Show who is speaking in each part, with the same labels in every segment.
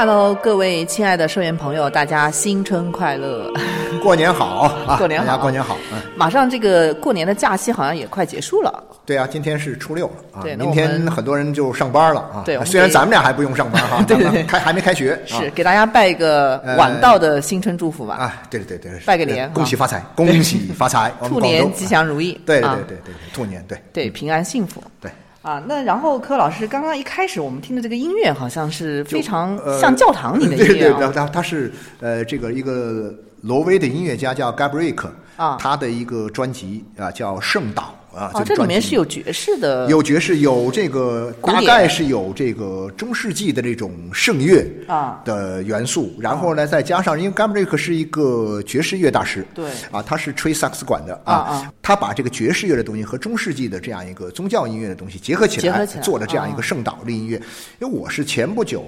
Speaker 1: Hello，各位亲爱的社员朋友，大家新春快乐！
Speaker 2: 过年好啊！
Speaker 1: 过年好
Speaker 2: 大家过年好。嗯，
Speaker 1: 马上这个过年的假期好像也快结束了。
Speaker 2: 对啊，今天是初六了啊，
Speaker 1: 对
Speaker 2: 明天很多人就上班了啊。
Speaker 1: 对
Speaker 2: 虽然咱们俩还不用上班哈，
Speaker 1: 对对
Speaker 2: 对开还没开学。啊
Speaker 1: 是给大家拜一个
Speaker 2: 呃
Speaker 1: 晚到的新春祝福吧，
Speaker 2: 啊，对对对对，
Speaker 1: 拜个年
Speaker 2: 呃恭喜
Speaker 1: 啊
Speaker 2: 发财，恭喜发财，
Speaker 1: 兔年吉。祥如意。
Speaker 2: 对对对对，兔年对
Speaker 1: 对，平安幸福。
Speaker 2: 对。
Speaker 1: 啊，那然后柯老师刚刚一开始我们听的这个音乐好像是非常
Speaker 2: 呃
Speaker 1: 像教堂里的
Speaker 2: 对 对对，
Speaker 1: 音乐啊，
Speaker 2: 他他是呃这个一个挪威的音乐家叫 Gabriel
Speaker 1: 啊。
Speaker 2: 他的一个专辑啊叫《圣岛》啊，
Speaker 1: 啊，这里面是有爵士的，
Speaker 2: 有爵士，有这个大概是有这个中世纪的这种圣乐
Speaker 1: 啊
Speaker 2: 的元素，然后呢再加上，因为 Gabriel 是一个爵士乐大师，
Speaker 1: 对
Speaker 2: 啊，他是吹萨克斯管的
Speaker 1: 啊啊
Speaker 2: 他把这个爵士乐的东西和中世纪的这样一个宗教音乐的东西结合起来，做了这样一
Speaker 1: 啊
Speaker 2: 个圣岛的音乐。因为我是前不久。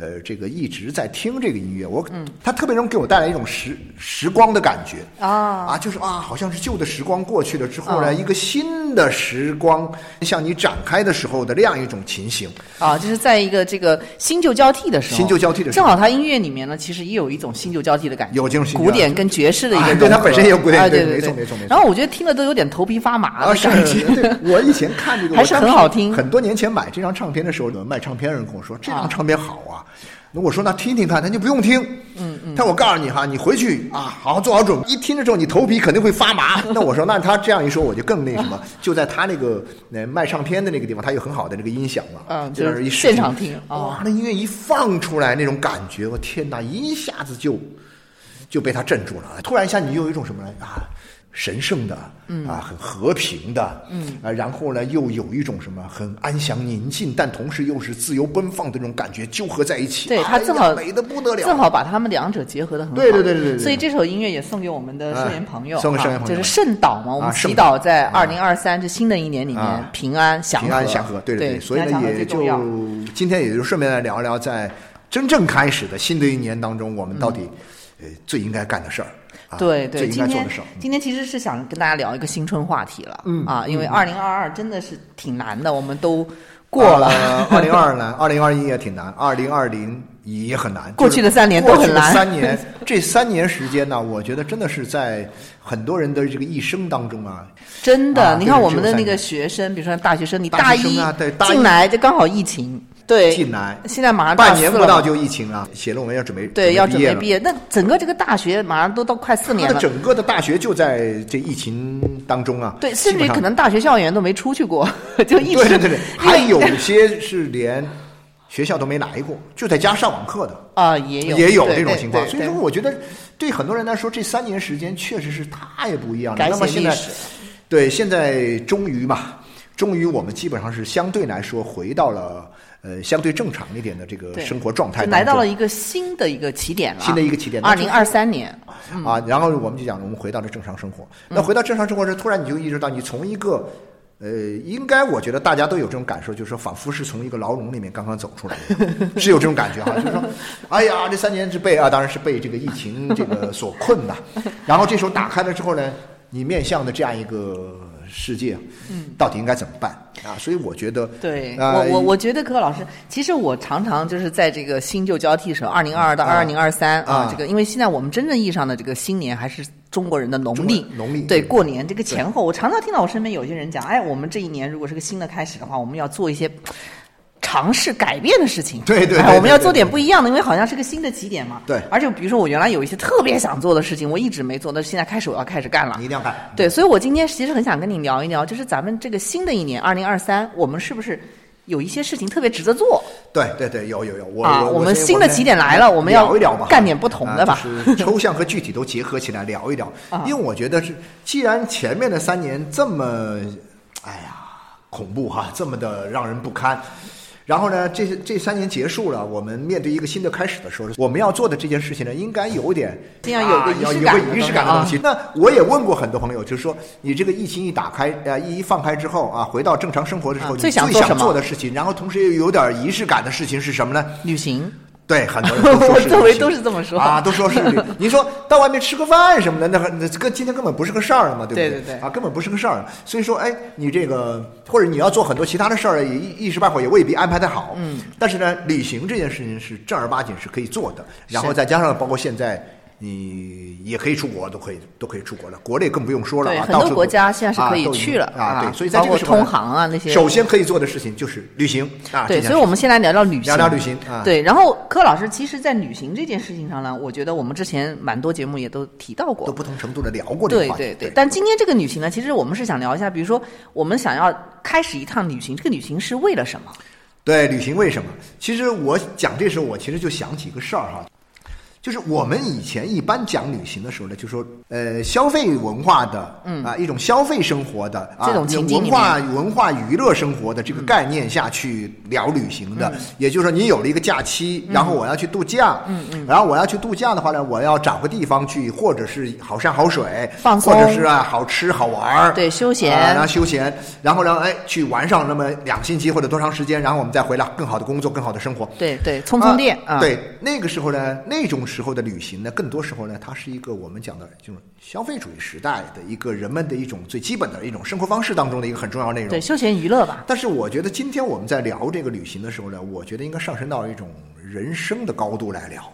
Speaker 2: 呃，这个一直在听这个音乐，我，嗯，它特别能给我带来一种时时光的感觉
Speaker 1: 啊
Speaker 2: 啊，就是啊，好像是旧的时光过去了之后呢，
Speaker 1: 啊
Speaker 2: 一个新的时光向你展开的时候的那样一种情形。
Speaker 1: 啊，就是在一个这个新旧交替的时候，
Speaker 2: 新旧交替的时候
Speaker 1: 正好他音乐里面呢，其实也有一种新旧交替的感觉，
Speaker 2: 有这种
Speaker 1: 古典跟爵士的一个
Speaker 2: 啊、对它本身也有古典
Speaker 1: 啊、
Speaker 2: 对
Speaker 1: 对对
Speaker 2: 没错没错没错
Speaker 1: 然后我觉得听了都有点头皮发麻的感觉。
Speaker 2: 对，我以前看这个
Speaker 1: 还是很好听
Speaker 2: 很多年前买这张唱片的时候，有卖唱片的人跟我说这张唱片好啊。那我说那听听看，他就不用听。嗯嗯。他说我告诉你哈，你回去啊，好好做好准备。一听的时候，你头皮肯定会发麻。那我说那他这样一说，我就更那什么，就在他那个那卖唱片的那个地方，他有很好的那个音响嘛，
Speaker 1: 嗯
Speaker 2: 就
Speaker 1: 是
Speaker 2: 儿一
Speaker 1: 现场听啊
Speaker 2: 哇，那音乐一放出来，那种感觉，我天哪，一下子就就被他镇住了。突然一下，你又有一种什么呢啊？神圣的，
Speaker 1: 嗯。
Speaker 2: 啊，很和平的，嗯，啊，然后呢，又有一种什么很安详宁静，但同时又是自由奔放的那种感觉纠合在一起。
Speaker 1: 对他正好
Speaker 2: 美的不得了，
Speaker 1: 正好把他们两者结合的很好。
Speaker 2: 对对对对
Speaker 1: 所以这首音乐也送给我们的社员朋友，
Speaker 2: 哎送给
Speaker 1: 啊
Speaker 2: 社员朋友。们
Speaker 1: 就是圣岛嘛，我们
Speaker 2: 啊
Speaker 1: 祈
Speaker 2: 圣
Speaker 1: 祷在
Speaker 2: 啊
Speaker 1: 二零二三这新的一年里面
Speaker 2: 啊。
Speaker 1: 平安祥和，
Speaker 2: 平安祥和，对
Speaker 1: 对
Speaker 2: 对，所以呢，也就今天也就顺便来聊一聊，在真正开始的新的一年当中，我们到底呃最应该干的事儿，啊
Speaker 1: 对对，
Speaker 2: 应
Speaker 1: 今天
Speaker 2: 该做的事。
Speaker 1: 今天其实是想跟大家聊一个新春话题了，
Speaker 2: 嗯
Speaker 1: 啊，因为二零二二真的是挺难的，我们都过了。
Speaker 2: 二零二二难，二零二一也挺难，二零二零也很难。
Speaker 1: 过去的三年都很难
Speaker 2: 三年，这三年时间呢，我觉得真的是在很多人的这个一生当中啊，
Speaker 1: 真的，
Speaker 2: 啊
Speaker 1: 你看我们的那个学生，比如说大学生，你
Speaker 2: 大
Speaker 1: 一
Speaker 2: 啊对大一
Speaker 1: 进来就刚好疫情，对，
Speaker 2: 进来。
Speaker 1: 现在马上
Speaker 2: 半年不到就疫情了，写论文要准备
Speaker 1: 对要准备毕业，那整个这个大学马上都到快四年了，
Speaker 2: 整个的大学就在这疫情当中啊，
Speaker 1: 对，甚至可能大学校园都没出去过，就一直
Speaker 2: 对对对 还有些是连学校都没来过，就在家上网课的。
Speaker 1: 啊也有。
Speaker 2: 也有这种情况，所以说我觉得对很多人来说，这三年时间确实是太不一样了。那么现在对现在终于嘛，终于我们基本上是相对来说回到了呃相对正常一点的这个生活状态
Speaker 1: 来到了一个新的一个起点了，
Speaker 2: 新的一个起点。
Speaker 1: 二零二三年，
Speaker 2: 啊，然后我们就讲，我们回到了正常生活。
Speaker 1: 嗯。
Speaker 2: 那回到正常生活时，突然你就意识到，你从一个，呃，应该我觉得大家都有这种感受，就是说，仿佛是从一个牢笼里面刚刚走出来的，是有这种感觉哈。就是说，哎呀，这三年是被啊，当然是被这个疫情这个所困呐。然后这时候打开了之后呢，你面向的这样一个世界，嗯，到底应该怎么办啊？所以我觉得，
Speaker 1: 对
Speaker 2: 啊
Speaker 1: 我我我觉得柯老师，其实我常常就是在这个新旧交替时候，二零二二到
Speaker 2: 啊
Speaker 1: 二零二三
Speaker 2: 啊
Speaker 1: 啊，这个因为现在我们真正意义上的这个新年还是中国人的农历
Speaker 2: 农历
Speaker 1: 对
Speaker 2: 对
Speaker 1: 过年这个前后，我常常听到我身边有些人讲，哎，我们这一年如果是个新的开始的话，我们要做一些。尝试改变的事情，
Speaker 2: 对对对对对
Speaker 1: 哎我们要做点不一样的，因为好像是个新的起点嘛。
Speaker 2: 对
Speaker 1: 而且比如说我原来有一些特别想做的事情，我一直没做，但是现在开始我要开始干了
Speaker 2: 你一。定要干。
Speaker 1: 对，所以我今天其实很想跟你聊一聊，就是咱们这个新的一年二零二三，我们是不是有一些事情特别值得做
Speaker 2: 对对对，有有有，我
Speaker 1: 啊？
Speaker 2: 我
Speaker 1: 们新的起点来了，我们要
Speaker 2: 聊一聊吧，
Speaker 1: 干点不同的吧？
Speaker 2: 啊就是抽象和具体都结合起来聊一聊。
Speaker 1: 啊
Speaker 2: 因为我觉得是，既然前面的三年这么，哎呀，恐怖哈，这么的让人不堪。然后呢，这这三年结束了，我们面对一个新的开始的时候，我们要做的这件事情呢，应该有点，
Speaker 1: 先要有个仪式感的
Speaker 2: 个仪式感的
Speaker 1: 东西。
Speaker 2: 那我也问过很多朋友，就是说，你这个疫情一打开，呃，一一放开之后啊，回到正常生活的时候，
Speaker 1: 啊
Speaker 2: 你最想
Speaker 1: 做
Speaker 2: 的事情，然后同时又有点仪式感的事情是什么呢？
Speaker 1: 旅行，
Speaker 2: 对，很多人都说 是
Speaker 1: 周围都是这么说
Speaker 2: 啊，都说是旅。你说到外面吃个饭什么的，那那跟今天根本不是个事儿嘛，对不对
Speaker 1: 对对对
Speaker 2: 啊，根本不是个事儿。所以说，哎，你这个或者你要做很多其他的事儿，也一一时半会儿也未必安排的好。嗯。但是呢，旅行这件事情是正儿八经是可以做的，然后再加上包括现在。你也可以出国，都可以都可以出国了。国内更不用说了
Speaker 1: 对，
Speaker 2: 啊，
Speaker 1: 很多国家现在是可以去了
Speaker 2: 啊。对，所以在这个
Speaker 1: 通航啊那些。
Speaker 2: 首先可以做的事情就是旅行啊。
Speaker 1: 对，所以我们先来聊聊旅行。
Speaker 2: 聊聊旅行啊
Speaker 1: 对，然后柯老师，其实，在旅行这件事情上呢，我觉得我们之前蛮多节目也都提到过
Speaker 2: 都。不同程度的聊过这个话题。
Speaker 1: 对对对，但今天这个旅行呢，其实我们是想聊一下，比如说我们想要开始一趟旅行，这个旅行是为了什么？
Speaker 2: 对，旅行为什么？其实我讲这时候，我其实就想起一个事儿哈，就是我们以前一般讲旅行的时候呢，就说呃消费文化的，嗯。啊一种消费生活的啊
Speaker 1: 这种情
Speaker 2: 文化文化娱乐生活的这个概念下去聊旅行的，也就是说你有了一个假期，然后我要去度假，嗯嗯，然后我要去度假的话呢，我要找个地方去，或者是好山好水，
Speaker 1: 放松。
Speaker 2: 或者是啊好吃好玩儿
Speaker 1: 对休闲。
Speaker 2: 啊然后休闲，然后呢哎去玩上那么两星期或者多长时间，然后我们再回来更好的工作，更好的生活。
Speaker 1: 对对，充充电啊。
Speaker 2: 对，那个时候呢，那种时候的旅行呢，更多时候呢，它是一个我们讲的这种消费主义时代的一个人们的一种最基本的一种生活方式当中的一个很重要内容。
Speaker 1: 对，休闲娱乐吧。
Speaker 2: 但是我觉得今天我们在聊这个旅行的时候呢，我觉得应该上升到一种人生的高度来聊。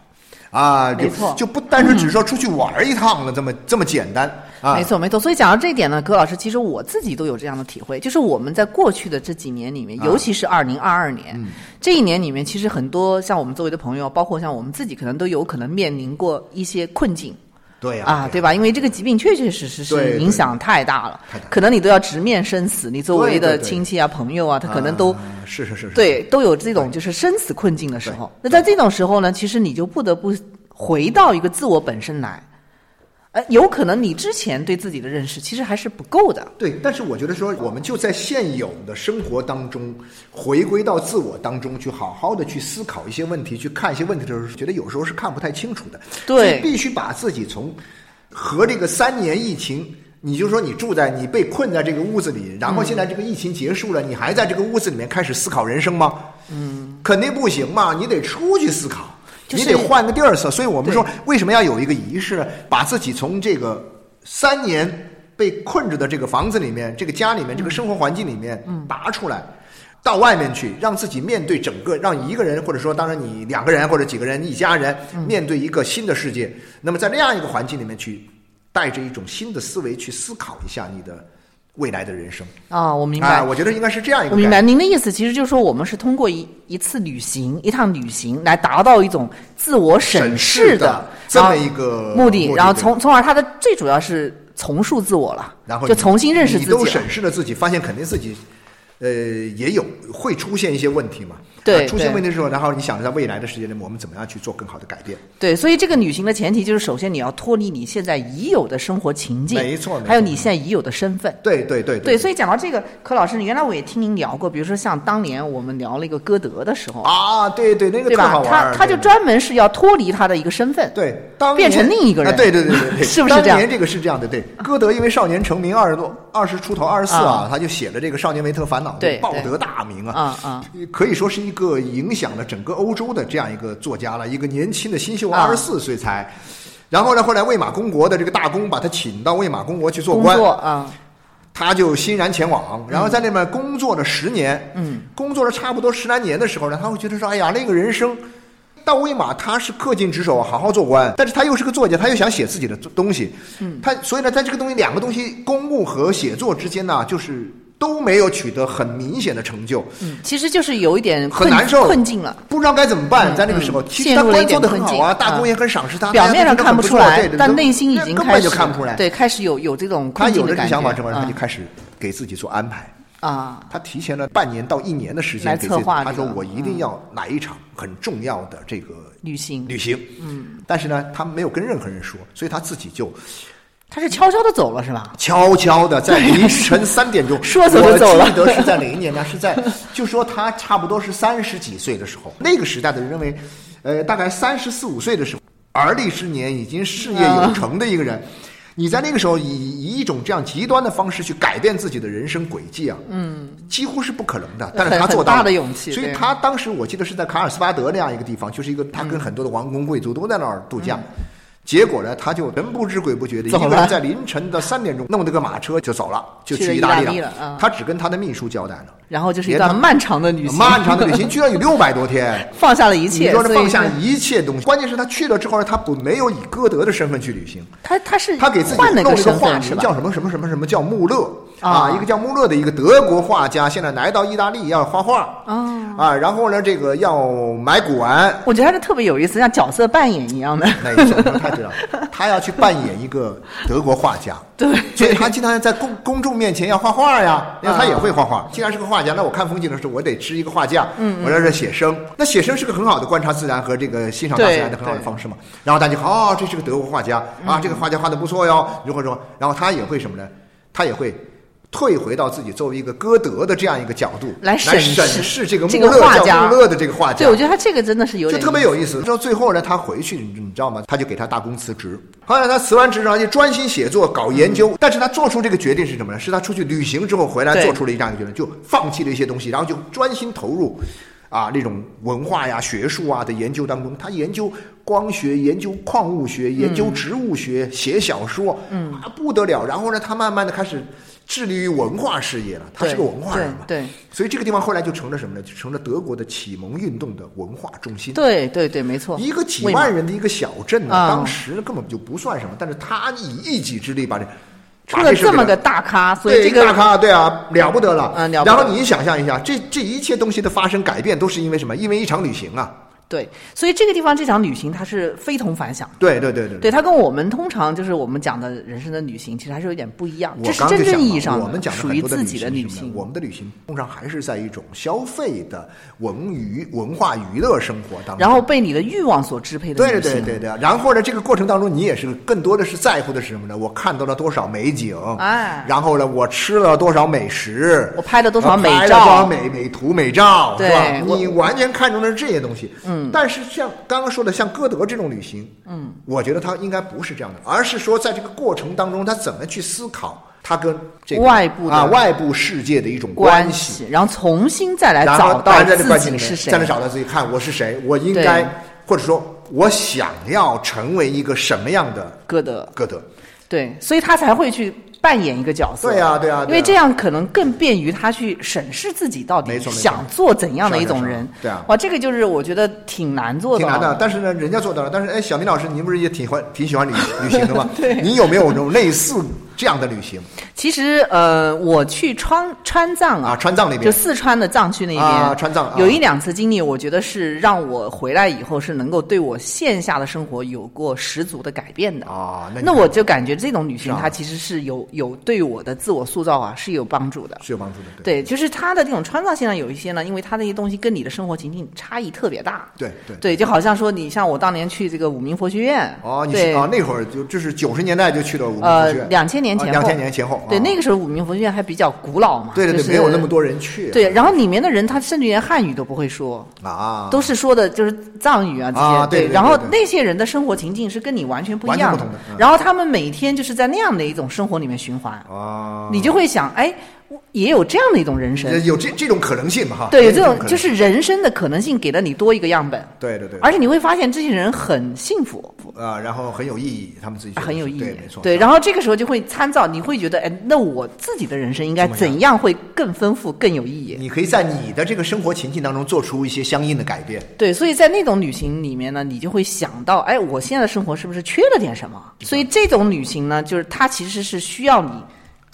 Speaker 2: 啊，就
Speaker 1: 没错
Speaker 2: 就不单纯只是说出去玩一趟了，这么这么简单啊。
Speaker 1: 没错，没错。所以讲到这一点呢，葛老师，其实我自己都有这样的体会，就是我们在过去的这几年里面，
Speaker 2: 啊
Speaker 1: 尤其是二零二二年、
Speaker 2: 嗯
Speaker 1: 这一年里面，其实很多像我们周围的朋友，包括像我们自己，可能都有可能面临过一些困境。
Speaker 2: 对呀、
Speaker 1: 啊，对吧？因为这个疾病确确实实是影响太大了可能你都要直面生死，你周围的亲戚啊、朋友啊，他可能都
Speaker 2: 是是是，
Speaker 1: 对都有这种就是生死困境的时候。那在这种时候呢，其实你就不得不回到一个自我本身来。呃，有可能你之前对自己的认识其实还是不够的。
Speaker 2: 对，但是我觉得说，我们就在现有的生活当中，回归到自我当中去，好好的去思考一些问题，去看一些问题的时候，觉得有时候是看不太清楚的。
Speaker 1: 对
Speaker 2: 必须把自己从和这个三年疫情，你就说你住在你被困在这个屋子里，然后现在这个疫情结束了，你还在这个屋子里面开始思考人生吗？嗯，肯定不行嘛，你得出去思考。
Speaker 1: 就是
Speaker 2: 你得换个地儿思，所以我们说为什么要有一个仪式，把自己从这个三年被困着的这个房子里面、这个家里面、这个生活环境里面拔出来，到外面去，让自己面对整个，让一个人或者说当然你两个人或者几个人、一家人面对一个新的世界。那么在那样一个环境里面去，带着一种新的思维去思考一下你的未来的人生。
Speaker 1: 啊，我明白。
Speaker 2: 啊，我觉得应该是这样一个
Speaker 1: 我明白。您的意思，其实就是说，我们是通过一一次旅行、一趟旅行来达到一种自我审
Speaker 2: 审
Speaker 1: 视
Speaker 2: 视的这么一个
Speaker 1: 目的，然后从从而它的最主要是重塑自我了，
Speaker 2: 然后
Speaker 1: 就重新认识自己
Speaker 2: 都审视了自己，发现肯定自己，呃，也有会出现一些问题嘛。
Speaker 1: 对
Speaker 2: 啊出现问题的时候，然后你想着在未来的时间里面，我们怎么样去做更好的改变？
Speaker 1: 对，所以这个旅行的前提就是，首先你要脱离你现在已有的生活情境，
Speaker 2: 没错
Speaker 1: 还有你现在已有的身份。
Speaker 2: 对对对
Speaker 1: 对，所以讲到这个，柯老师，原来我也听您聊过，比如说像当年我们聊了一个歌德的时候，
Speaker 2: 啊，对对，那个
Speaker 1: 对吧？
Speaker 2: 特好玩儿
Speaker 1: 他他就专门是要脱离他的一个身份，
Speaker 2: 对，当
Speaker 1: 变成另一个人
Speaker 2: 啊对对对对对，
Speaker 1: 是不是这样
Speaker 2: 当年这个是这样的，对。歌德因为少年成名，二十多、二十出头、二十四啊
Speaker 1: 啊，
Speaker 2: 他就写了这个《少年维特烦恼》，
Speaker 1: 对对
Speaker 2: 报得大名啊。
Speaker 1: 啊啊，
Speaker 2: 可以说是一个影响了整个欧洲的这样一个作家了，一个年轻的新秀，
Speaker 1: 啊。
Speaker 2: 二十四岁才。然后呢，后来魏玛公国的这个大公把他请到魏玛公国去做官，
Speaker 1: 啊，
Speaker 2: 他就欣然前往，然后在那边工作了十年，
Speaker 1: 嗯，
Speaker 2: 工作了差不多十来年的时候呢，他会觉得说，哎呀，那个人生。到魏玛，他是恪尽职守，好好做官，但是他又是个作家，他又想写自己的东西，
Speaker 1: 嗯，
Speaker 2: 他所以呢，在这个东西两个东西，公务和写作之间呢，就是都没有取得很明显的成就，
Speaker 1: 嗯，其实就是有一点困
Speaker 2: 很难受，
Speaker 1: 困境了，
Speaker 2: 不知道该怎么办，
Speaker 1: 嗯
Speaker 2: 在那个时候，
Speaker 1: 嗯
Speaker 2: 其实他做的很好啊，大
Speaker 1: 啊
Speaker 2: 公也很赏识他，
Speaker 1: 表面上看不出来但内心已经
Speaker 2: 根本
Speaker 1: 开始
Speaker 2: 就看不出来。
Speaker 1: 对，开始有有这种
Speaker 2: 他有了这个想法之后，他就
Speaker 1: 嗯
Speaker 2: 开始给自己做安排。
Speaker 1: 啊，
Speaker 2: 他提前了半年到一年的时
Speaker 1: 来策
Speaker 2: 间给自己，他
Speaker 1: 划这个嗯
Speaker 2: 说我一定要来一场很重要的这个
Speaker 1: 旅行，
Speaker 2: 旅行。嗯，但是呢，他没有跟任何人说，所以他自己就
Speaker 1: 他是悄悄的走了是吧？
Speaker 2: 悄悄的在凌晨三点钟
Speaker 1: 说走就走了
Speaker 2: 我记得是在哪一年呢？是在就说他差不多是三十几岁的时候，那个时代的人认为，呃，大概三十四五岁的时候，而立之年已经事业有成的一个人。你在那个时候以以一种这样极端的方式去改变自己的人生轨迹啊，嗯，几乎是不可能的。但是他
Speaker 1: 很
Speaker 2: 做到了
Speaker 1: 大的勇气
Speaker 2: 所以他当时我记得是在卡尔斯巴德那样一个地方，就是一个他跟很多的王公贵族都在那儿度假。结果呢，他就神不知鬼不觉的，一个人在凌晨的三点钟弄了个马车就走了，就
Speaker 1: 去
Speaker 2: 意大
Speaker 1: 利
Speaker 2: 利
Speaker 1: 了啊
Speaker 2: 他只跟他的秘书交代了，
Speaker 1: 然后就是一段漫长的旅行，
Speaker 2: 漫长的旅行居然有六百多天。
Speaker 1: 放下了一
Speaker 2: 你
Speaker 1: 切，
Speaker 2: 说是放下一切东西，关键是他去了之后呢，他不没有以歌德的身份去旅行，
Speaker 1: 他他是
Speaker 2: 他给自己弄了一个？化名叫什么什么什么什么叫穆勒
Speaker 1: 啊
Speaker 2: 一个叫穆勒的一个德国画家，现在来到意大利要画画
Speaker 1: 哦
Speaker 2: 啊，然后呢，这个要买古玩，
Speaker 1: 我觉得他是特别有意思，像角色扮演一样的。
Speaker 2: 那一种他知道，他要去扮演一个德国画家，
Speaker 1: 对
Speaker 2: 所以他经常在公公众面前要画画呀，因为他
Speaker 1: 啊
Speaker 2: 也会画画。既然是个画家，那我看风景的时候，我得支一个画架，嗯，我在这写生。那写生是个很好的观察自然和这个欣赏大自然的很好的方式嘛。然后大家就哦，这是个德国画家
Speaker 1: 嗯
Speaker 2: 啊，这个画家画的不错哟，如何如何。然后他也会什么呢？他也会。退回到自己作为一个歌德的这样一个角度
Speaker 1: 来
Speaker 2: 审
Speaker 1: 审视
Speaker 2: 视这个
Speaker 1: 这
Speaker 2: 穆勒叫穆勒的这个画家，
Speaker 1: 对，我觉得他这个真的是有
Speaker 2: 就
Speaker 1: 点
Speaker 2: 特别有意思。到最后呢，他回去，你你知道吗？他就给他大公辞职。后来他辞完职之后，就专心写作、搞研究。但是他做出这个决定是什么呢？是他出去旅行之后回来做出了这样一个决定，就放弃了一些东西，然后就专心投入。啊，那种文化呀、学术啊的研究当中，他研究光学、研究矿物学、研究植物学、写小说，嗯，啊不得了。然后呢，他慢慢的开始致力于文化事业了。他是个文化人嘛，
Speaker 1: 对对
Speaker 2: 所以这个地方后来就成了什么呢？就成了德国的启蒙运动的文化中心。
Speaker 1: 对对对，没错。
Speaker 2: 一个几万人的一个小镇呢，
Speaker 1: 啊
Speaker 2: 当时根本就不算什么，但是他以一己之力把这
Speaker 1: 出了这么个大咖，所以
Speaker 2: 对
Speaker 1: 这个
Speaker 2: 大咖，对啊，了不得了。
Speaker 1: 嗯了不得
Speaker 2: 然后你想象一下，这这一切东西的发生改变，都是因为什么？因为一场旅行啊。
Speaker 1: 对，所以这个地方这场旅行它是非同凡响。
Speaker 2: 对对对对
Speaker 1: 对，它跟我们通常就是我们讲的人生的旅行，其实还是有点不一样。
Speaker 2: 我
Speaker 1: 这是真正意义上
Speaker 2: 我们讲的
Speaker 1: 属于自己的旅行。
Speaker 2: 我们的旅行通常还是在一种消费的文娱文化娱乐生活当中，
Speaker 1: 然后被你的欲望所支配的
Speaker 2: 对。对对对，然后呢，这个过程当中，你也是更多的是在乎的是什么呢？我看到了多少美景，
Speaker 1: 哎
Speaker 2: 然后呢，我吃了多少美食，
Speaker 1: 我拍了多少美照
Speaker 2: 拍了多少美美图美照，
Speaker 1: 对
Speaker 2: 是吧？你完全看中的是这些东西，嗯。但是像刚刚说的，像歌德这种旅行，嗯，我觉得他应该不是这样的，而是说在这个过程当中，他怎么去思考他跟这个
Speaker 1: 外部
Speaker 2: 啊外部世界的一种
Speaker 1: 关
Speaker 2: 系。
Speaker 1: 系，然后重新再来找到自己是谁。
Speaker 2: 再来找到自己，看我是谁，我应该或者说我想要成为一个什么样的
Speaker 1: 歌德，
Speaker 2: 歌德。
Speaker 1: 对，所以他才会去扮演一个角色。
Speaker 2: 对啊对啊啊
Speaker 1: 因为这样可能更便于他去审视自己到底想做怎样的一种人。
Speaker 2: 对啊
Speaker 1: 哇，这个就是我觉得挺难做的
Speaker 2: 挺难的，但是呢，人家做到了。但是，哎，小明老师，您不是也挺欢挺喜欢旅旅行的吗？
Speaker 1: 对
Speaker 2: 你有没有这种类似这样的旅行
Speaker 1: 其实呃，我去川川藏
Speaker 2: 啊？川藏那边就
Speaker 1: 四川的藏区那边，
Speaker 2: 啊川藏啊
Speaker 1: 有一两次经历，我觉得是让我回来以后是能够对我线下的生活有过十足的改变的。
Speaker 2: 啊，那
Speaker 1: 那我就感觉这种旅行它其实是有有对我的自我塑造啊是有帮助的。
Speaker 2: 是有帮助的，对
Speaker 1: 对，就是它的这种川藏线上有一些呢，因为它那些东西跟你的生活情境差异特别大。
Speaker 2: 对对。
Speaker 1: 对，就好像说你像我当年去这个五明佛学院，
Speaker 2: 哦，你
Speaker 1: 对
Speaker 2: 是啊，那会儿就就是九十年代就去了武
Speaker 1: 呃
Speaker 2: 明学院，
Speaker 1: 两千年前后，
Speaker 2: 两千年前后，
Speaker 1: 对，
Speaker 2: 啊。
Speaker 1: 那个时候五明佛学院还比较古老嘛，
Speaker 2: 对对对，
Speaker 1: 就是
Speaker 2: 没有那么多人去，
Speaker 1: 对，然后里面的人他甚至连汉语都不会说，
Speaker 2: 啊，
Speaker 1: 都是说的就是藏语啊这些。
Speaker 2: 啊对对对
Speaker 1: 然后那些人的生活情境是跟你完全不一样
Speaker 2: 的嗯。
Speaker 1: 然后他们每天就是在那样的一种生活里面循环，
Speaker 2: 啊，
Speaker 1: 你就会想，哎，我也有这样的一种人生，
Speaker 2: 有这这种可能性嘛哈？
Speaker 1: 对，有这种就是人生的可能性给了你多一个样本，
Speaker 2: 对对对，
Speaker 1: 而且你会发现这些人很幸福。
Speaker 2: 啊，然后很有意义，他们自己
Speaker 1: 很有意义，
Speaker 2: 对，没错，
Speaker 1: 对，然后这个时候就会参照，你会觉得，哎，那我自己的人生应该
Speaker 2: 怎样
Speaker 1: 会更丰富、更有意义？
Speaker 2: 你可以在你的这个生活情境当中做出一些相应的改变。
Speaker 1: 对，所以在那种旅行里面呢，你就会想到，哎，我现在的生活是不是缺了点什么？所以这种旅行呢，就是它其实是需要你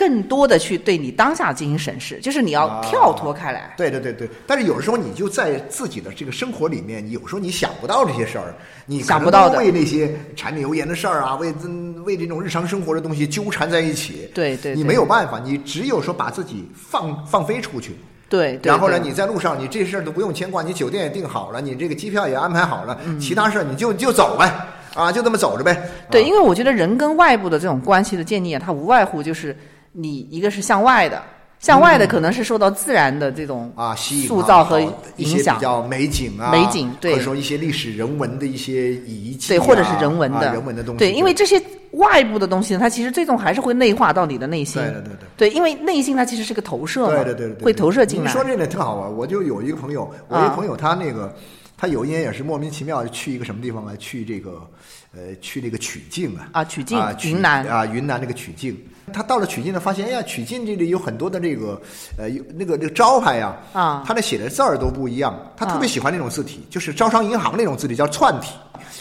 Speaker 1: 更多的去对你当下进行审视，就是你要跳脱开来。
Speaker 2: 对对对对，但是有的时候你就在自己的这个生活里面，你有时候你想不到这些事儿，你
Speaker 1: 想不到的
Speaker 2: 为那些柴米油盐的事儿啊，为嗯为这种日常生活的东西纠缠在一起。你
Speaker 1: 对对你
Speaker 2: 没有办法，你只有说把自己放放飞出去。
Speaker 1: 对，对
Speaker 2: 然后呢，你在路上，你这事儿都不用牵挂，你酒店也订好了，你这个机票也安排好了，
Speaker 1: 嗯
Speaker 2: 其他事儿你就就走呗，啊，就这么走着呗。
Speaker 1: 对，
Speaker 2: 啊
Speaker 1: 因为我觉得人跟外部的这种关系的建立啊，它无外乎就是你一个是向外的，向外的可能是受到自然的这种
Speaker 2: 啊，吸引啊
Speaker 1: 塑造和影响
Speaker 2: 比较美景啊，
Speaker 1: 美景对
Speaker 2: 或者说一些历史人文的一些遗迹、啊，
Speaker 1: 对，或者是人文的、
Speaker 2: 啊、人文的东西。
Speaker 1: 对，因为这些外部的东西呢，它其实最终还是会内化到你的内心。
Speaker 2: 对对对对
Speaker 1: 对，因为内心它其实是个投射嘛，
Speaker 2: 对对对对对，
Speaker 1: 会投射进来。
Speaker 2: 你说这个特好玩，我就有一个朋友，我一个朋友他那个。他有一年也是莫名其妙地去一个什么地方啊？去这个，呃，去那个曲靖啊。
Speaker 1: 啊，曲靖，
Speaker 2: 啊，曲
Speaker 1: 云南
Speaker 2: 啊，云南那个曲靖。他到了曲靖呢，发现哎呀，曲靖这里有很多的这个，呃，有那个那个招牌呀，
Speaker 1: 啊，
Speaker 2: 他那写的字儿都不一样。他特别喜欢那种字体，就是招商银行那种字体，叫串体。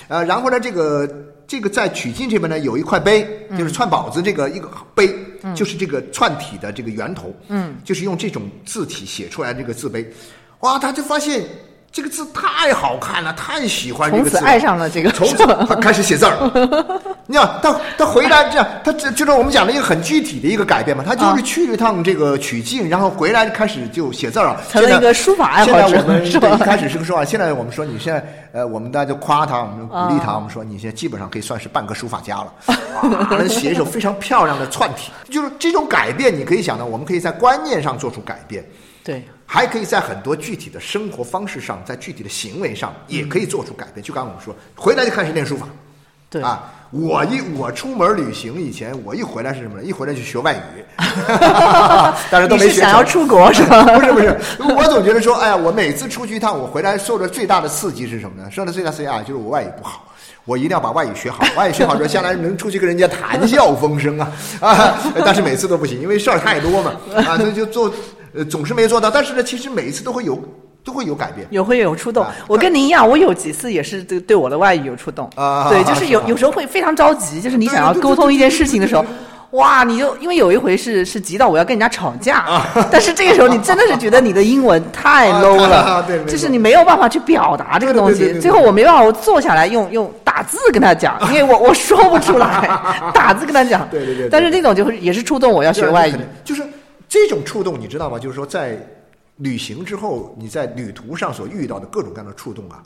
Speaker 2: 呃，然后呢，这个这个在曲靖这边呢，有一块碑，就是串宝子这个一个碑，就是这个串体的这个源头，
Speaker 1: 嗯，
Speaker 2: 就是用这种字体写出来这个字碑。哇，他就发现。这个字太好看了，太喜欢这个字，
Speaker 1: 从此爱上了这个，
Speaker 2: 从此他开始写字儿。你看，他他回来这样，他这就是我们讲的一个很具体的一个改变嘛。他就是去了一趟这个曲靖，然后回来开始就写字儿了，
Speaker 1: 成了一个书法爱好者。
Speaker 2: 现在我们
Speaker 1: 是吧？
Speaker 2: 一开始是个书法，现在我们说你现在呃，我们大家就夸他，我们鼓励他，我们说你现在基本上可以算是半个书法家了，啊，能写一首非常漂亮的串体。就是这种改变，你可以想到，我们可以在观念上做出改变。
Speaker 1: 对，
Speaker 2: 还可以在很多具体的生活方式上，在具体的行为上也可以做出改变。就刚刚我们说，回来就开始练书法，
Speaker 1: 对
Speaker 2: 啊，我一我出门旅行以前，我一回来是什么呢？一回来就学外语，但是都没学成。
Speaker 1: 想要出国 是吗？
Speaker 2: 不是不是，我总觉得说，哎呀，我每次出去一趟，我回来受的最大的刺激是什么呢？受的最大刺激啊，就是我外语不好。我一定要把外语学好，外语学好之后，将来能出去跟人家谈笑风生啊啊！但是每次都不行，因为事儿太多嘛啊，所以就做呃总是没做到。但是呢，其实每一次都会有都会有改变，
Speaker 1: 有会有触动。
Speaker 2: 啊
Speaker 1: 我跟您一样，我有几次也是对对我的外语有触动
Speaker 2: 啊
Speaker 1: 对，就是有有时候会非常着急，就是你想要沟通一件事情的时候。哇，你就因为有一回是是急到我要跟人家吵架，但是这个时候你真的是觉得你的英文太 low 了，就是你没有办法去表达这个东西。最后我没办法，我坐下来用用打字跟他讲，因为我我说不出来，打字跟他讲。
Speaker 2: 对对对对
Speaker 1: 但是那种就是也是触动我要学外语
Speaker 2: 就是这种触动，你知道吗？就是说在旅行之后，你在旅途上所遇到的各种各样的触动啊，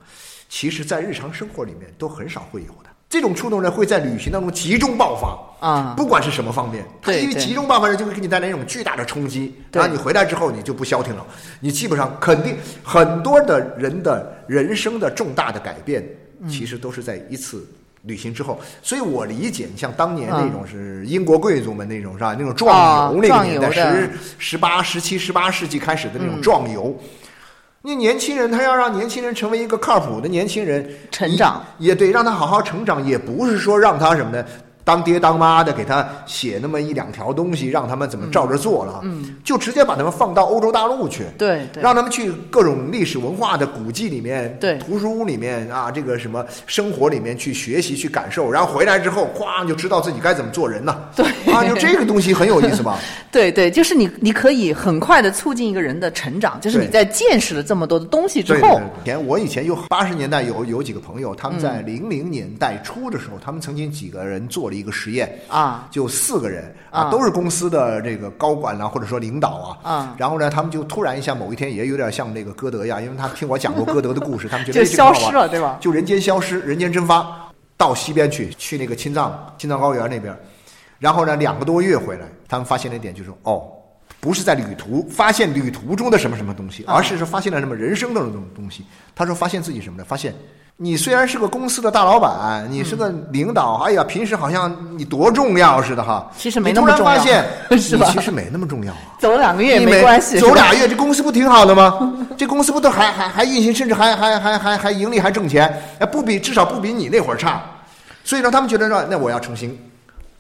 Speaker 2: 其实在日常生活里面都很少会有的。这种触动呢，会在旅行当中集中爆发
Speaker 1: 啊
Speaker 2: 不管是什么方面，它因为集中爆发呢，就会给你带来一种巨大的冲击。
Speaker 1: 对
Speaker 2: 然后你回来之后，你就不消停了，你基本上肯定很多的人的人生的重大的改变，
Speaker 1: 嗯
Speaker 2: 其实都是在一次。旅行之后，所以我理解，你像当年那种是英国贵族们那种是吧？那种壮游那个
Speaker 1: 啊壮
Speaker 2: 年代，十十八、十七、十八世纪开始的
Speaker 1: 嗯
Speaker 2: 那种壮游。那年轻人，他要让年轻人成为一个靠谱的年轻人，
Speaker 1: 成长
Speaker 2: 也也对，让他好好成长，也不是说让他什么呢？当爹当妈的给他写那么一两条东西，让他们怎么照着做了，嗯，就直接把他们放到欧洲大陆去，
Speaker 1: 对对。
Speaker 2: 让他们去各种历史文化的古迹里面，
Speaker 1: 对。
Speaker 2: 图书屋里面啊，这个什么生活里面去学习去感受，然后回来之后，哐就知道自己该怎么做人了，
Speaker 1: 对。
Speaker 2: 啊，就这个东西很有意思吧？
Speaker 1: 对对，就是你，你可以很快的促进一个人的成长，就是你在见识了这么多的东西之后，
Speaker 2: 前我以前有八十年代有有几个朋友，他们在零零年代初的时候，他们曾经几个人做了一个实验
Speaker 1: 啊，
Speaker 2: 就四个人
Speaker 1: 啊
Speaker 2: 都是公司的这个高管啦、或者说领导啊
Speaker 1: 啊
Speaker 2: 然后呢，他们就突然一下某一天也有点像那个歌德呀，因为他听我讲过歌德的故事，他们觉得
Speaker 1: 就消失了，对吧？
Speaker 2: 就人间消失，人间蒸发，到西边去，去那个青藏青藏高原那边，然后呢，两个多月回来，他们发现了一点，就是哦，不是在旅途发现旅途中的什么什么东西，
Speaker 1: 啊
Speaker 2: 而是说发现了什么人生的那种东西。他说发现自己什么呢？发现你虽然是个公司的大老板，你是个领导，哎呀，平时好像你多重要似的哈。
Speaker 1: 其实没那么重要，
Speaker 2: 你突然发现，
Speaker 1: 是吧？
Speaker 2: 其实没那么重要啊。
Speaker 1: 走两个月
Speaker 2: 也
Speaker 1: 没关系，
Speaker 2: 走俩月这公司不挺好的吗？这公司不都还还还运行，甚至还还还还还盈利还挣钱，哎，不比至少不比你那会儿差。所以让他们觉得说，那我要重新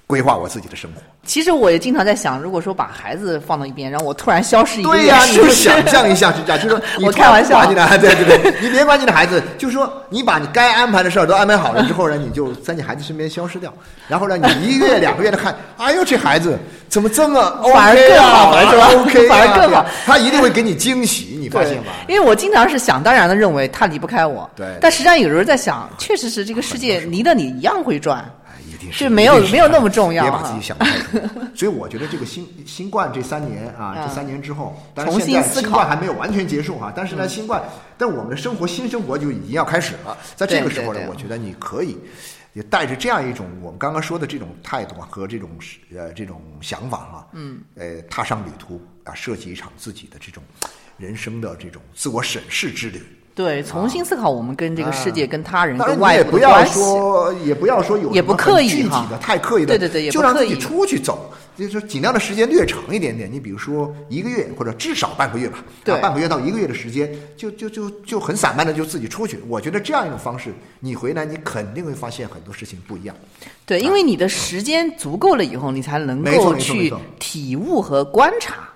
Speaker 2: 规划我自己的生活。
Speaker 1: 其实我也经常在想，如果说把孩子放到一边，然后我突然消失一个
Speaker 2: 月，你就想象一下，就这样，就是说，
Speaker 1: 我开玩笑，
Speaker 2: 你的孩子，对对对，你别管你的孩子，就是说，你把你该安排的事儿都安排好了之后呢，你就在你孩子身边消失掉，然后呢，你一个月、两个月的看，哎呦，这孩子怎么这么
Speaker 1: 反而更好了，是吧
Speaker 2: ？OK，
Speaker 1: 反而更好，
Speaker 2: 他一定会给你惊喜，你发现吗？
Speaker 1: 因为我经常是想当然的认为他离不开我，
Speaker 2: 对，
Speaker 1: 但实际上有时候在想，确实是这个世界离了你一样会转。
Speaker 2: 是
Speaker 1: 没有没有那么重要，
Speaker 2: 别把自己想太多。所以我觉得这个新 新冠这三年啊，这三年之后，但是现在新冠还没有完全结束哈。但是呢，新冠，但我们的生活新生活就已经要开始了。在这个时候呢，我觉得你可以也带着这样一种我们刚刚说的这种态度和这种呃这种想法哈，
Speaker 1: 嗯，
Speaker 2: 呃，踏上旅途啊，设计一场自己的这种人生的这种自我审视之旅。
Speaker 1: 对，重新思考我们跟这个世界、跟他人、
Speaker 2: 跟
Speaker 1: 外
Speaker 2: 部的关系。也不要说，也不要说有
Speaker 1: 也不刻意
Speaker 2: 具体的、太刻意的，
Speaker 1: 对对对，
Speaker 2: 就让自己出去走，就是尽量的时间略长一点点。你比如说一个月，或者至少半个月吧，
Speaker 1: 对，
Speaker 2: 半个月到一个月的时间，就就就就很散漫的就自己出去。我觉得这样一种方式，你回来你肯定会发现很多事情不一样。
Speaker 1: 对，因为你的时间足够了以后，你才能够去体悟和观察。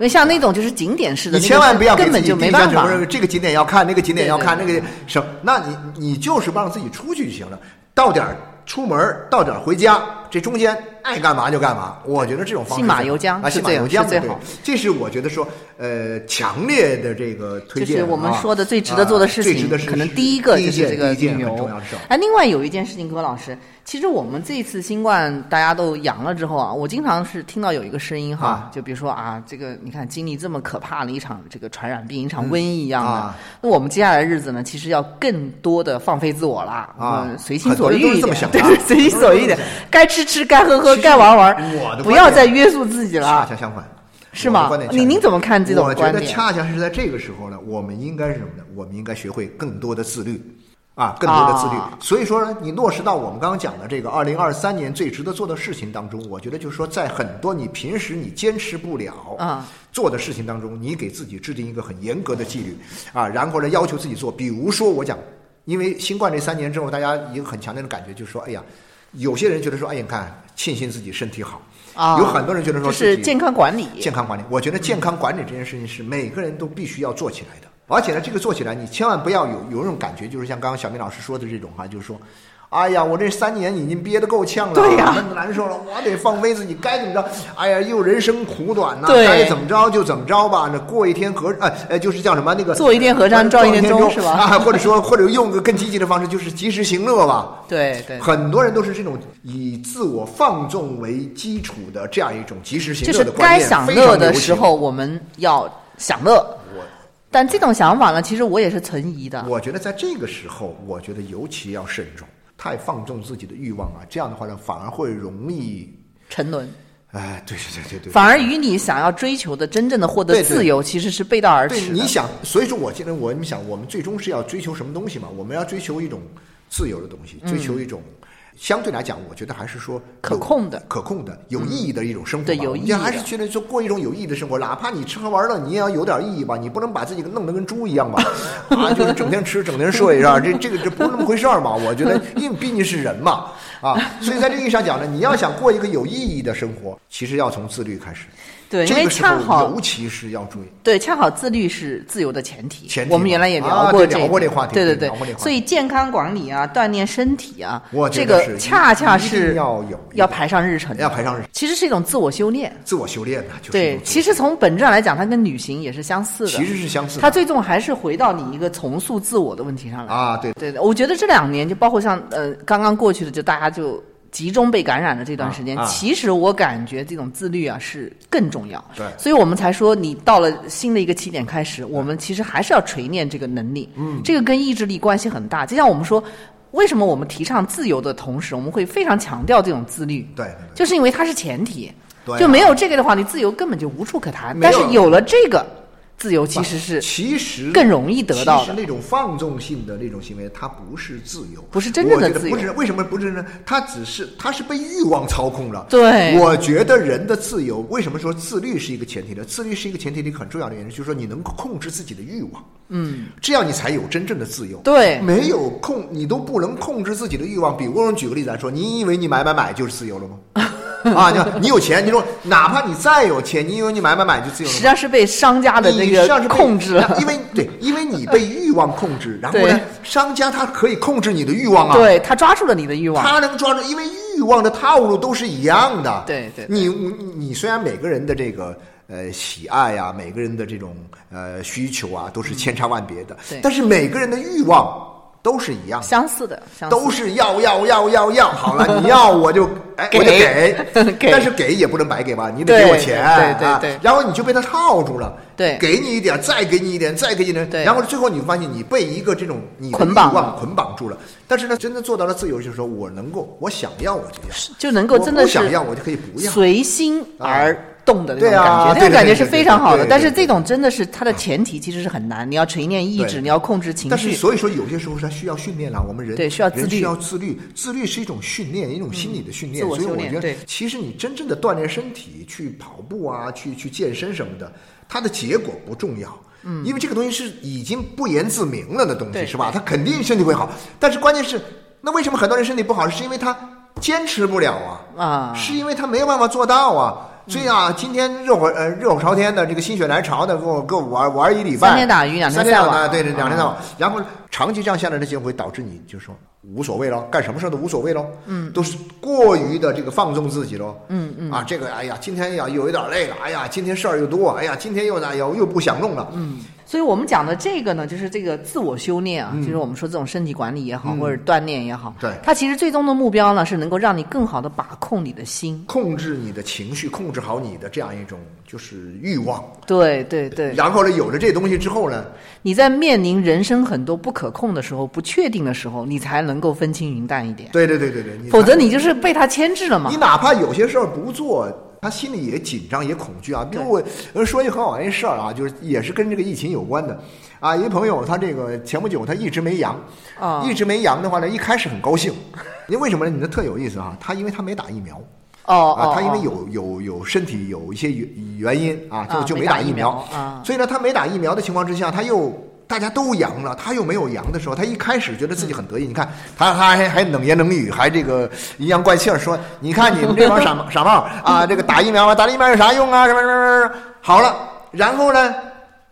Speaker 1: 因为像那种就是景点式的，
Speaker 2: 你千万不要
Speaker 1: 根本就没办法。
Speaker 2: 这个景点要看，那个景点要看，那个什，那你你就是不让自己出去就行了，到点儿出门，到点儿回家，这中间。爱干嘛就干嘛，我觉得这种方式，信
Speaker 1: 马由缰
Speaker 2: 啊，信马由缰
Speaker 1: 最好。
Speaker 2: 这是我觉得说，呃，强烈的这个推荐。
Speaker 1: 就是我们说的最值得做的事情，可能第一个就是这个旅游。哎，另外有一件事情，柯老师，其实我们这一次新冠大家都阳了之后啊，我经常是听到有一个声音哈，就比如说啊，这个你看经历这么可怕的一场这个传染病，一场瘟疫一样的，那我们接下来的日子呢，其实要更多的放飞自我啦啊，随心所欲一点，对，随心所欲点，该吃吃，该喝喝。该玩玩，不要再约束自己了。
Speaker 2: 恰恰相反，
Speaker 1: 是吗？你您怎么看这种观
Speaker 2: 点？我觉得恰恰是在这个时候呢，我们应该是什么呢？我们应该学会更多的自律，啊，更多的自律。所以说呢，你落实到我们刚刚讲的这个二零二三年最值得做的事情当中，我觉得就是说，在很多你平时你坚持不了
Speaker 1: 啊
Speaker 2: 做的事情当中，你给自己制定一个很严格的纪律啊，然后呢要求自己做。比如说我讲，因为新冠这三年之后，大家一个很强烈的感觉就是说，哎呀。有些人觉得说，哎呀，你看，庆幸自己身体好。
Speaker 1: 啊，
Speaker 2: 有很多人觉得说，
Speaker 1: 是健康管理。
Speaker 2: 健康管理，我觉得健康管理这件事情是每个人都必须要做起来的。而且呢，这个做起来，你千万不要有有一种感觉，就是像刚刚小明老师说的这种哈，就是说。哎呀，我这三年已经憋得够呛了，
Speaker 1: 对呀，
Speaker 2: 那难受了，我得放飞自己，该怎么着？哎呀，又人生苦短呐，该怎么着就怎么着吧。那过一天和哎哎，就是叫什么那个
Speaker 1: 做一天和尚撞一
Speaker 2: 天
Speaker 1: 钟是吧？
Speaker 2: 啊，或者说或者用个更积极的方式，就是及时行乐吧。
Speaker 1: 对对，
Speaker 2: 很多人都是这种以自我放纵为基础的这样一种及时行乐的
Speaker 1: 观念，就是该享乐的时候我们要享乐。但这种想法呢，其实我也是存疑的。
Speaker 2: 我觉得在这个时候，我觉得尤其要慎重。太放纵自己的欲望啊，这样的话呢，反而会容易
Speaker 1: 沉沦。
Speaker 2: 哎，对对对对对，
Speaker 1: 反而与你想要追求的真正的获得自由，其实是背道而驰。
Speaker 2: 你想，所以说我现在我你想，我们最终是要追求什么东西嘛？我们要追求一种自由的东西，追求一种。相对来讲，我觉得还是说
Speaker 1: 可控的、
Speaker 2: 可控的、有意义的一种生活。
Speaker 1: 对，有意义。
Speaker 2: 还是觉得说过一种有意义的生活，哪怕你吃喝玩乐，你也要有点意义吧？你不能把自己弄得跟猪一样吧？啊，就是整天吃、整天睡，是吧？这、这个、这不是那么回事儿嘛？我觉得，因为毕竟是人嘛，啊，所以在这个意义上讲呢，你要想过一个有意义的生活，其实要从自律开始。
Speaker 1: 对，因为恰好，
Speaker 2: 尤其是要注意。
Speaker 1: 对，恰好自律是自由的前提。
Speaker 2: 前提。
Speaker 1: 我们原来也聊过这
Speaker 2: 聊过这话题。
Speaker 1: 对对对。所以健康管理啊，锻炼身体啊，这个恰恰是
Speaker 2: 要有
Speaker 1: 要排上日程。
Speaker 2: 要排上日程。
Speaker 1: 其实是一种自我修炼。
Speaker 2: 自我修炼呢，就是。
Speaker 1: 对，其实从本质上来讲，它跟旅行也是相似的。
Speaker 2: 其实是相似。
Speaker 1: 它最终还是回到你一个重塑自我的问题上来。
Speaker 2: 啊，对
Speaker 1: 对对。我觉得这两年，就包括像呃刚刚过去的，就大家就。集中被感染的这段时间，其实我感觉这种自律啊是更重要。
Speaker 2: 对，
Speaker 1: 所以我们才说，你到了新的一个起点开始，我们其实还是要锤炼这个能力。
Speaker 2: 嗯，
Speaker 1: 这个跟意志力关系很大。就像我们说，为什么我们提倡自由的同时，我们会非常强调这种自律？
Speaker 2: 对，
Speaker 1: 就是因为它是前提。
Speaker 2: 对，
Speaker 1: 就没有这个的话，你自由根本就无处可谈。但是有了这个。自由其实是
Speaker 2: 其实
Speaker 1: 更容易得到的
Speaker 2: 其实那种放纵性的那种行为，它不是自由，
Speaker 1: 不是真正的自由
Speaker 2: 不是为什么不是呢？它只是它是被欲望操控了。
Speaker 1: 对
Speaker 2: 我觉得人的自由，为什么说自律是一个前提呢？自律是一个前提的一个很重要的原因，就是说你能控制自己的欲望。嗯，这样你才有真正的自由。
Speaker 1: 对
Speaker 2: 没有控，你都不能控制自己的欲望。比如我，举个例子来说，你以为你买买买就是自由了吗？啊，你有钱，你说哪怕你再有钱，你以为你买买买就自由了？
Speaker 1: 实际上是被商家的那个
Speaker 2: 实际上是
Speaker 1: 控制了。
Speaker 2: 因为对，因为你被欲望控制，然后呢，商家他可以控制你的欲望啊，
Speaker 1: 对他抓住了你的欲望，
Speaker 2: 他能抓住，因为欲望的套路都是一样的。
Speaker 1: 对对对
Speaker 2: 你你你虽然每个人的这个呃喜爱啊，每个人的这种呃需求啊，都是千差万别的，
Speaker 1: 对
Speaker 2: 但是每个人的欲望都是一样的。
Speaker 1: 相似的，相似
Speaker 2: 都是要要要要要，好了，你要我就哎我就给。
Speaker 1: 给。
Speaker 2: 但是给也不能白给吧，你得给我钱，啊。
Speaker 1: 对对对。
Speaker 2: 然后你就被他套住了，
Speaker 1: 对。
Speaker 2: 给你一点，再给你一点，再给你一点，
Speaker 1: 对。
Speaker 2: 然后最后你发现你被一个这种你的
Speaker 1: 捆绑
Speaker 2: 欲望捆绑住了。但是呢，真的做到了自由，就是说我能够，我想要我就要，
Speaker 1: 就能够真的
Speaker 2: 想要我就可以不要。
Speaker 1: 随心而动的那种感觉，那种感觉是非常好的。但是这种真的是它的前提其实是很难，你要锤炼意志，你要控制情绪
Speaker 2: 但是
Speaker 1: 绪。
Speaker 2: 所以说，有些时候它需要训练了。我们人
Speaker 1: 对需要自律
Speaker 2: 人需要自律，自律是一种训练，一种心理的训练。所以我觉得其实你真正的锻炼身体，去跑步啊，去去健身什么的，它的结果不重要。嗯，因为这个东西是已经不言自明了的东西，是吧？它肯定身体会好，但是关键是，那为什么很多人身体不好？是因为他坚持不了啊。
Speaker 1: 啊，
Speaker 2: 是因为他没有办法做到啊。所以啊，今天热火呃热火朝天的，这个心血来潮的，跟我跟我玩玩一礼拜，
Speaker 1: 三天打鱼两天
Speaker 2: 三天
Speaker 1: 晒网
Speaker 2: 对对，两天晒网
Speaker 1: 啊。
Speaker 2: 然后长期这样下来的结果会导致你就说无所谓了，干什么事儿都无所谓了，嗯，都是过于的这个放纵自己了，嗯嗯，啊，这个哎呀，今天呀有一点累了，哎呀，今天事儿又多，哎呀，今天又哪又又不想弄了，嗯，
Speaker 1: 所以我们讲的这个呢，就是这个自我修炼啊，就是我们说这种身体管理也好，或者锻炼也好，
Speaker 2: 嗯对。
Speaker 1: 它其实最终的目标呢是能够让你更好的把控你的心。
Speaker 2: 控制你的情绪，控制好你的这样一种就是欲望，
Speaker 1: 对对对，
Speaker 2: 然后呢，有了这东西之后呢，
Speaker 1: 你在面临人生很多不可控的时候、不确定的时候，你才能够分清云淡一点，
Speaker 2: 对对对对对，
Speaker 1: 否则你就是被他牵制了嘛。
Speaker 2: 你。哪怕有些事儿不做，他心里也紧张也恐惧啊。比如我呃说一很好玩的事儿啊，就是也是跟这个疫情有关的啊。一个朋友他这个前不久他一直没阳，
Speaker 1: 啊
Speaker 2: 一直没阳的话呢，一开始很高兴，因为为什么呢？你这特有意思啊，他因为他没打疫苗。
Speaker 1: 哦
Speaker 2: 啊，他因为
Speaker 1: 哦
Speaker 2: 有有有身体有一些原原因啊，就就
Speaker 1: 啊没打疫
Speaker 2: 苗
Speaker 1: 苗啊
Speaker 2: 所以呢，他没打疫苗的情况之下，他又大家都阳了，他又没有阳的时候，他一开始觉得自己很得意。你看他他还还冷言冷语，还这个阴阳怪气儿说：“你看你们这帮傻 傻帽啊，这个打疫苗啊，打了疫苗有啥用啊？什么什么什么？好了，然后呢，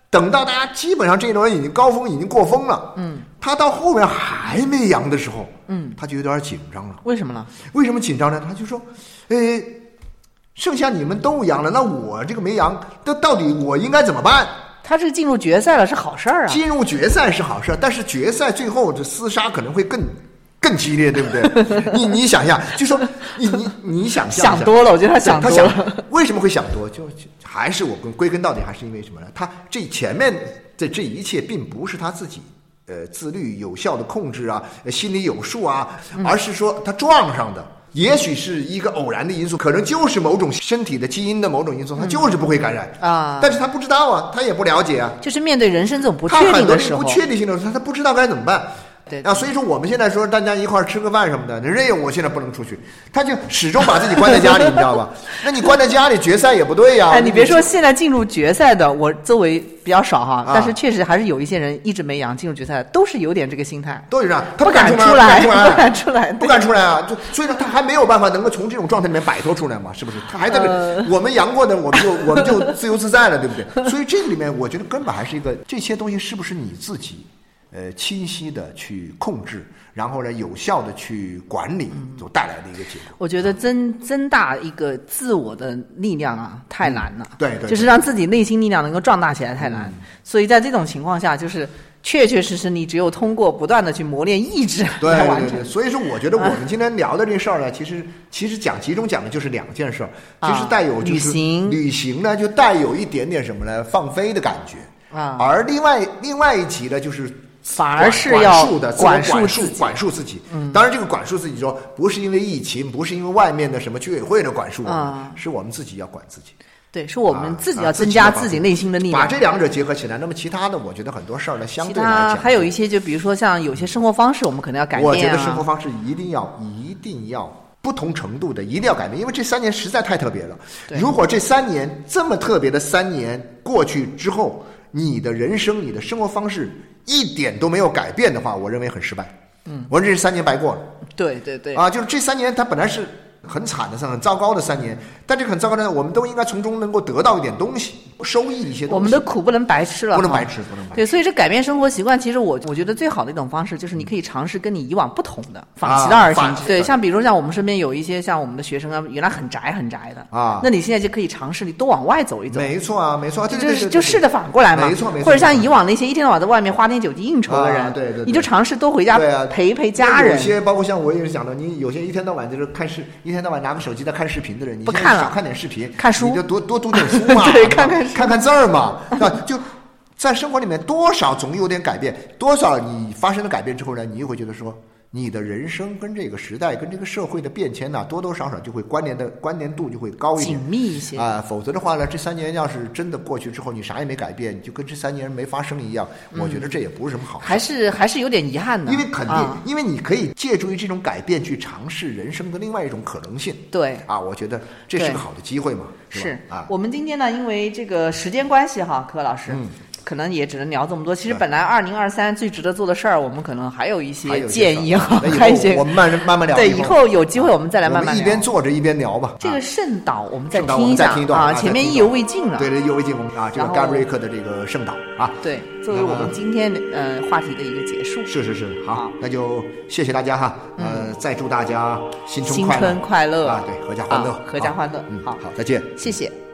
Speaker 2: 等到大家基本上这一轮已经高峰已经过峰了，嗯，他到后面还没阳的时候，
Speaker 1: 嗯，
Speaker 2: 他就有点紧张了。
Speaker 1: 为什么呢？
Speaker 2: 为什么紧张呢？他就说，哎，剩下你们都阳了，那我这个没阳，那到底我应该怎么办？
Speaker 1: 他这个进入决赛了是好事儿啊。
Speaker 2: 进入决赛是好事儿，但是决赛最后这厮杀可能会更 更激烈，对不对？你你想一下，就说你你你想象
Speaker 1: 想多了，我觉得他想
Speaker 2: 他
Speaker 1: 多了。
Speaker 2: 想为什么会想多？就就还是我跟归根到底还是因为什么呢？他这前面的这一切并不是他自己呃自律有效的控制啊，呃心里有数啊，
Speaker 1: 嗯
Speaker 2: 而是说他撞上的。也许是一个偶然的因素，可能就是某种身体的基因的某种因素，他就是不会感染。
Speaker 1: 啊。
Speaker 2: 但是他不知道啊，他也不了解啊，
Speaker 1: 就是面对人生这种不确定的时候。
Speaker 2: 不，确定性的时候，他他不知道该怎么办。
Speaker 1: 对
Speaker 2: 啊，所以说我们现在说大家一块儿吃个饭什么的，人家我现在不能出去，他就始终把自己关在家里，你知道吧？那你关在家里，决赛也不对呀、
Speaker 1: 哎，你别说现在进入决赛的，我周围比较少哈，
Speaker 2: 啊
Speaker 1: 但是确实还是有一些人一直没阳进入决赛，都是有点这个心态，
Speaker 2: 都是这样，他
Speaker 1: 不敢
Speaker 2: 敢
Speaker 1: 出来，
Speaker 2: 不
Speaker 1: 不敢出来，
Speaker 2: 不敢出来啊！就所以说他还没有办法能够从这种状态里面摆脱出来嘛，是不是？他还在我们阳过的，我们就我们就自由自在了，对不对？所以这个里面，我觉得根本还是一个这些东西是不是你自己呃清晰的去控制，然后呢有效的去管理所带来的一个结果。
Speaker 1: 我觉得增增大一个自我的力量啊，太难了。
Speaker 2: 嗯对对对
Speaker 1: 就是让自己内心力量能够壮大起来太难。所以在这种情况下，就是确确实实你只有通过不断的去磨练意志
Speaker 2: 对
Speaker 1: 来完成
Speaker 2: 对对，。所以说我觉得我们今天聊的这事儿呢，其实其实讲集中讲的就是两件事儿，其实
Speaker 1: 啊
Speaker 2: 带有就是
Speaker 1: 旅行
Speaker 2: 旅行呢就带有一点点什么呢？放飞的感觉
Speaker 1: 啊
Speaker 2: 而另外另外一集呢就是。
Speaker 1: 反而是要
Speaker 2: 管束的自我
Speaker 1: 管束
Speaker 2: 管束
Speaker 1: 自己
Speaker 2: 当然这个管束自己说不是因为疫情，不是因为外面的什么居委会的管束我们，
Speaker 1: 啊
Speaker 2: 是我们自己要管自己。
Speaker 1: 对，是我们
Speaker 2: 啊
Speaker 1: 自己
Speaker 2: 啊
Speaker 1: 要增加
Speaker 2: 自己
Speaker 1: 内心的力量。
Speaker 2: 把这两者结合起来，那么其他的，我觉得很多事儿呢，相对来讲，
Speaker 1: 还有一些，就比如说像有些生活方式，我们可能要改变啊。
Speaker 2: 我觉得生活方式一定要一定要不同程度的一定要改变，因为这三年实在太特别了。如果这三年这么特别的三年过去之后，你的人生、你的生活方式一点都没有改变的话，我认为很失败。嗯，我认为这三年白过了。
Speaker 1: 对对对，
Speaker 2: 啊，就是这三年他本来是很惨的、很糟糕的三年，但这个很糟糕的，我们都应该从中能够得到一点东西，收益一些东西。
Speaker 1: 我们的苦不能白吃了，
Speaker 2: 不能白吃，不能白吃。
Speaker 1: 对，所以这改变生活习惯，其实我我觉得最好的一种方式就是你可以尝试跟你以往不同的，反其道而行之。对，
Speaker 2: 啊对
Speaker 1: 像比如像我们身边有一些像我们的学生啊，原来很宅很宅的
Speaker 2: 啊
Speaker 1: 那你现在就可以尝试，你多往外走一走。
Speaker 2: 没错啊，没错啊，对
Speaker 1: 就是就试着反过来嘛，
Speaker 2: 没错没错
Speaker 1: 或者像以往那些一天到晚在外面花天酒地应酬的人，
Speaker 2: 啊对对对
Speaker 1: 你就尝试多回家陪一陪家人
Speaker 2: 有。些包括像我也是讲的，你有些一天到晚就是看视，一天到晚拿个手机在看视频的人，你
Speaker 1: 不看了
Speaker 2: 少看点视频，
Speaker 1: 看书
Speaker 2: 你就多多读点书嘛，
Speaker 1: 对看看
Speaker 2: 看看字儿嘛，是吧？就在生活里面多少总有点改变，多少你发生了改变之后呢，你又会觉得说。你的人生跟这个时代、跟这个社会的变迁呢，多多少少就会关联的关联度就会高一点
Speaker 1: 紧。密一些，
Speaker 2: 啊，否则的话呢，这三年要是真的过去之后，你啥也没改变，你就跟这三年没发生一样，我觉得这也不是什么好事。
Speaker 1: 还是还是有点遗憾的。
Speaker 2: 因为肯定，
Speaker 1: 啊
Speaker 2: 因为你可以借助于这种改变去尝试人生的另外一种可能性
Speaker 1: 对。
Speaker 2: 啊，我觉得这是个好的机会嘛，
Speaker 1: 是
Speaker 2: 吧？啊，
Speaker 1: 我们今天呢，因为这个时间关系哈，柯老师，
Speaker 2: 嗯
Speaker 1: 可能也只能聊这么多。其实本来二零二三最值得做的事儿，我们可能还有一些建议哈，还有一些
Speaker 2: 我们慢慢慢聊，
Speaker 1: 对，以后有机会我们再来慢慢聊。
Speaker 2: 边坐着一边聊吧。
Speaker 1: 这个
Speaker 2: 啊
Speaker 1: 圣岛，我们再听一下
Speaker 2: 再听一段
Speaker 1: 啊，前面意犹未尽了。
Speaker 2: 对对，意犹未尽，我们啊，这个
Speaker 1: 然后
Speaker 2: 盖瑞克的这个圣岛啊，
Speaker 1: 对，作为我们今天呃话题的一个结束。
Speaker 2: 是是是，好
Speaker 1: 好，
Speaker 2: 那就谢谢大家哈，呃，再祝大家新春
Speaker 1: 新快乐
Speaker 2: 啊，对，阖家欢乐
Speaker 1: 啊，阖家欢乐
Speaker 2: 嗯，
Speaker 1: 好
Speaker 2: 好，再见。
Speaker 1: 谢谢。